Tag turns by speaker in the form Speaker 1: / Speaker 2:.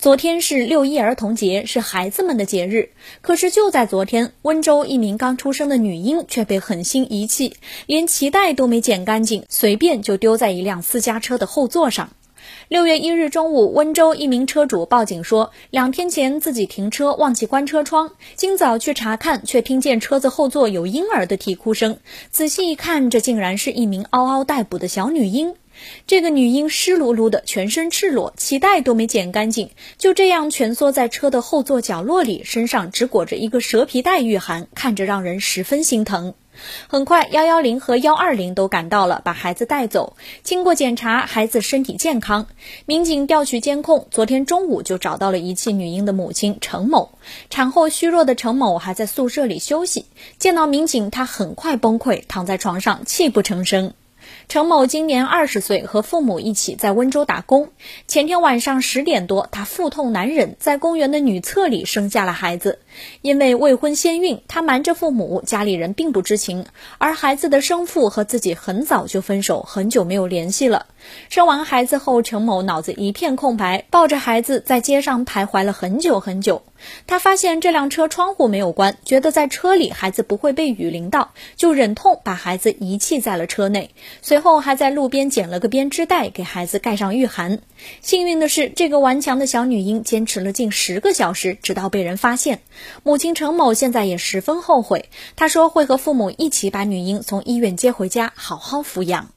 Speaker 1: 昨天是六一儿童节，是孩子们的节日。可是就在昨天，温州一名刚出生的女婴却被狠心遗弃，连脐带都没剪干净，随便就丢在一辆私家车的后座上。六月一日中午，温州一名车主报警说，两天前自己停车忘记关车窗，今早去查看，却听见车子后座有婴儿的啼哭声。仔细一看，这竟然是一名嗷嗷待哺的小女婴。这个女婴湿漉漉的，全身赤裸，脐带都没剪干净，就这样蜷缩在车的后座角落里，身上只裹着一个蛇皮袋御寒，看着让人十分心疼。很快，幺幺零和幺二零都赶到了，把孩子带走。经过检查，孩子身体健康。民警调取监控，昨天中午就找到了遗弃女婴的母亲程某。产后虚弱的程某还在宿舍里休息，见到民警，她很快崩溃，躺在床上泣不成声。程某今年二十岁，和父母一起在温州打工。前天晚上十点多，他腹痛难忍，在公园的女厕里生下了孩子。因为未婚先孕，他瞒着父母，家里人并不知情。而孩子的生父和自己很早就分手，很久没有联系了。生完孩子后，程某脑子一片空白，抱着孩子在街上徘徊了很久很久。他发现这辆车窗户没有关，觉得在车里孩子不会被雨淋到，就忍痛把孩子遗弃在了车内。随后还在路边捡了个编织袋给孩子盖上御寒。幸运的是，这个顽强的小女婴坚持了近十个小时，直到被人发现。母亲程某现在也十分后悔，她说会和父母一起把女婴从医院接回家，好好抚养。